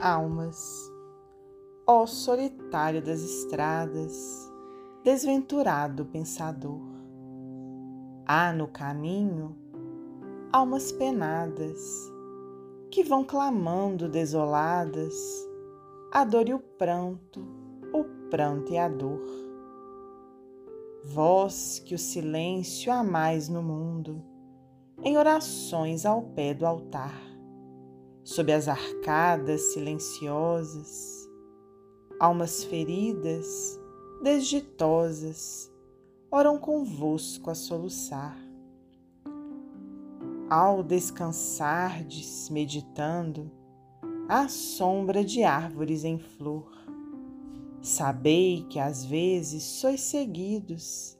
almas. Ó solitário das estradas, desventurado pensador. Há no caminho almas penadas que vão clamando desoladas a dor e o pranto, o pranto e a dor. Vós que o silêncio amais no mundo, em orações ao pé do altar sob as arcadas silenciosas, almas feridas, desditosas, oram convosco a soluçar. Ao descansardes, meditando, à sombra de árvores em flor, sabei que às vezes sois seguidos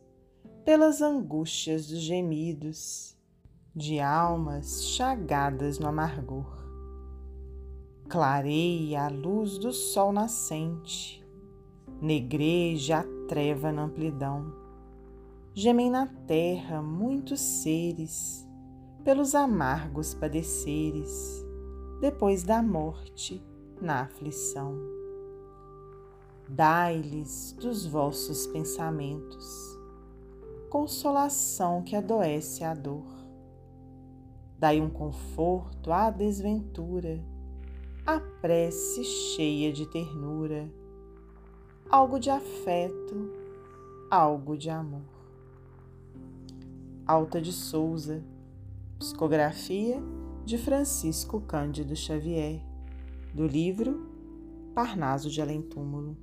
pelas angústias dos gemidos de almas chagadas no amargor clareia a luz do sol nascente, negreja a treva na amplidão. Gemem na terra muitos seres, pelos amargos padeceres, depois da morte, na aflição. Dai-lhes dos vossos pensamentos, consolação que adoece a dor. Dai um conforto à desventura a prece cheia de ternura, algo de afeto, algo de amor. Alta de Souza, psicografia de Francisco Cândido Xavier, do livro Parnaso de Além Túmulo.